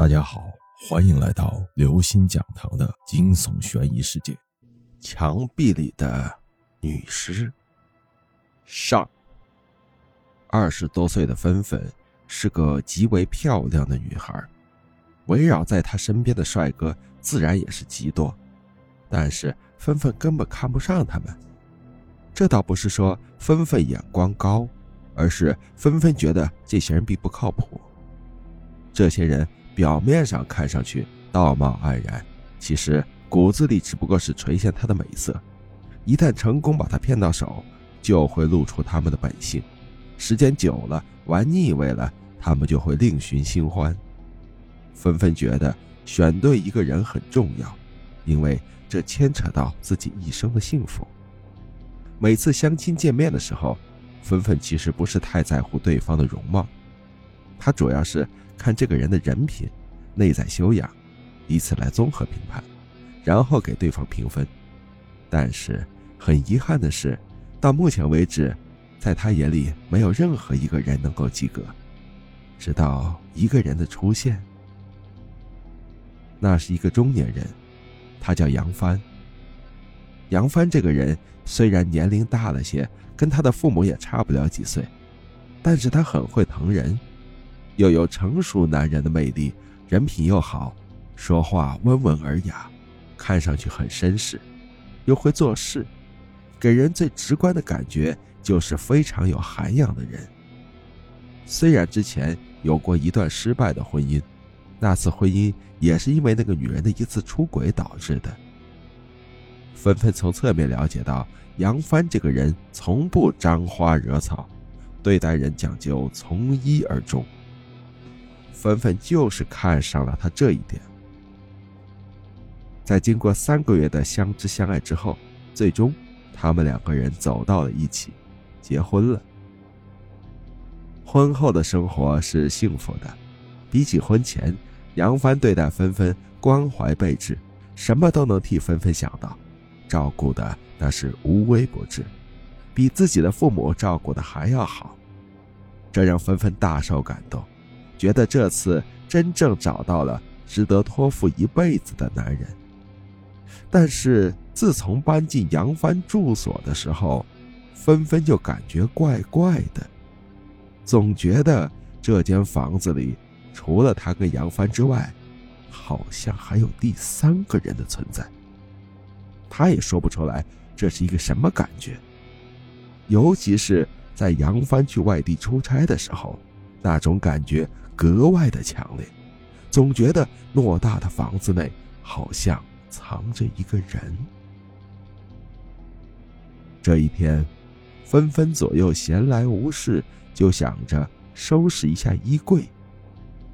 大家好，欢迎来到刘星讲堂的惊悚悬疑世界。墙壁里的女尸上。二十多岁的芬芬是个极为漂亮的女孩，围绕在她身边的帅哥自然也是极多，但是芬芬根本看不上他们。这倒不是说芬芬眼光高，而是芬芬觉得这些人并不靠谱。这些人。表面上看上去道貌岸然，其实骨子里只不过是垂涎她的美色。一旦成功把她骗到手，就会露出他们的本性。时间久了，玩腻味了，他们就会另寻新欢。纷纷觉得选对一个人很重要，因为这牵扯到自己一生的幸福。每次相亲见面的时候，纷纷其实不是太在乎对方的容貌，她主要是。看这个人的人品、内在修养，以此来综合评判，然后给对方评分。但是很遗憾的是，到目前为止，在他眼里没有任何一个人能够及格。直到一个人的出现，那是一个中年人，他叫杨帆。杨帆这个人虽然年龄大了些，跟他的父母也差不了几岁，但是他很会疼人。又有成熟男人的魅力，人品又好，说话温文尔雅，看上去很绅士，又会做事，给人最直观的感觉就是非常有涵养的人。虽然之前有过一段失败的婚姻，那次婚姻也是因为那个女人的一次出轨导致的。纷纷从侧面了解到，杨帆这个人从不沾花惹草，对待人讲究从一而终。芬芬就是看上了他这一点，在经过三个月的相知相爱之后，最终他们两个人走到了一起，结婚了。婚后的生活是幸福的，比起婚前，杨帆对待芬芬关怀备至，什么都能替芬芬想到，照顾的那是无微不至，比自己的父母照顾的还要好，这让芬芬大受感动。觉得这次真正找到了值得托付一辈子的男人，但是自从搬进杨帆住所的时候，纷纷就感觉怪怪的，总觉得这间房子里除了他跟杨帆之外，好像还有第三个人的存在。他也说不出来这是一个什么感觉，尤其是在杨帆去外地出差的时候，那种感觉。格外的强烈，总觉得偌大的房子内好像藏着一个人。这一天，纷纷左右闲来无事，就想着收拾一下衣柜。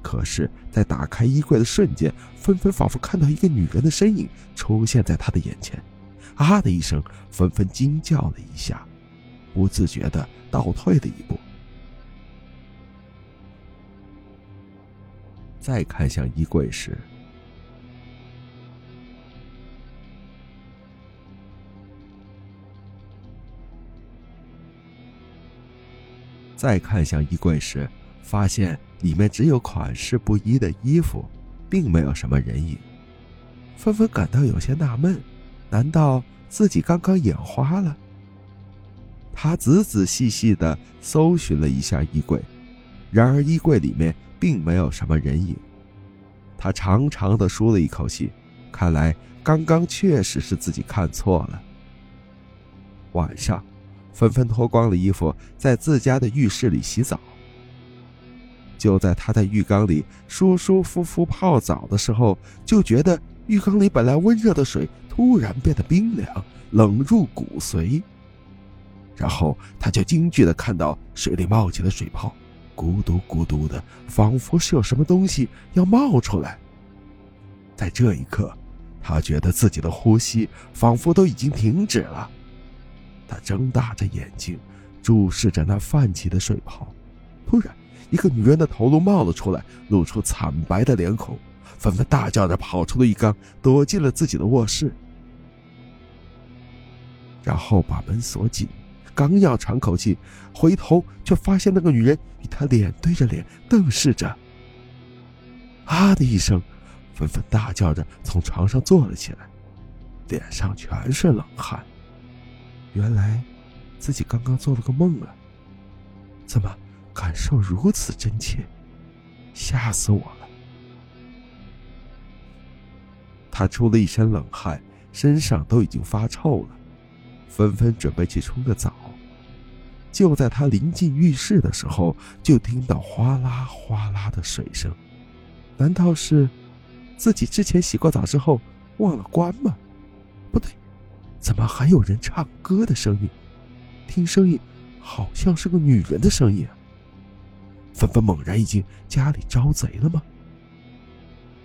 可是，在打开衣柜的瞬间，纷纷仿佛看到一个女人的身影出现在他的眼前。啊的一声，纷纷惊叫了一下，不自觉的倒退了一步。再看向衣柜时，再看向衣柜时，发现里面只有款式不一的衣服，并没有什么人影。纷纷感到有些纳闷：难道自己刚刚眼花了？他仔仔细细的搜寻了一下衣柜，然而衣柜里面。并没有什么人影，他长长的舒了一口气，看来刚刚确实是自己看错了。晚上，纷纷脱光了衣服，在自家的浴室里洗澡。就在他在浴缸里舒舒服服泡澡的时候，就觉得浴缸里本来温热的水突然变得冰凉，冷入骨髓。然后他就惊惧的看到水里冒起了水泡。咕嘟咕嘟的，仿佛是有什么东西要冒出来。在这一刻，他觉得自己的呼吸仿佛都已经停止了。他睁大着眼睛，注视着那泛起的水泡。突然，一个女人的头颅冒了出来，露出惨白的脸孔，纷纷大叫着跑出了浴缸，躲进了自己的卧室，然后把门锁紧。刚要喘口气，回头却发现那个女人与他脸对着脸，瞪视着。啊的一声，纷纷大叫着从床上坐了起来，脸上全是冷汗。原来，自己刚刚做了个梦啊！怎么感受如此真切？吓死我了！他出了一身冷汗，身上都已经发臭了，纷纷准备去冲个澡。就在他临近浴室的时候，就听到哗啦哗啦的水声。难道是自己之前洗过澡之后忘了关吗？不对，怎么还有人唱歌的声音？听声音，好像是个女人的声音。纷纷猛然一惊，家里招贼了吗？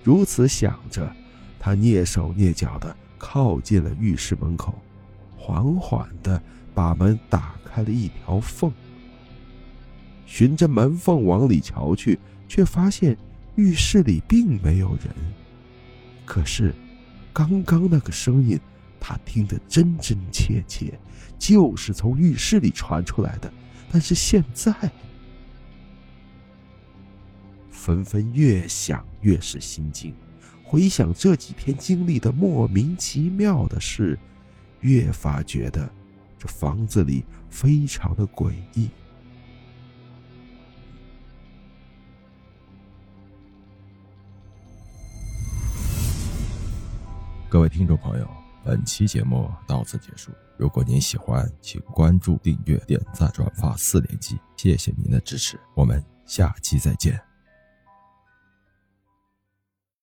如此想着，他蹑手蹑脚的靠近了浴室门口，缓缓的把门打开了一条缝，循着门缝往里瞧去，却发现。浴室里并没有人，可是，刚刚那个声音，他听得真真切切，就是从浴室里传出来的。但是现在，纷纷越想越是心惊，回想这几天经历的莫名其妙的事，越发觉得这房子里非常的诡异。各位听众朋友，本期节目到此结束。如果您喜欢，请关注、订阅、点赞、转发四连击，谢谢您的支持。我们下期再见。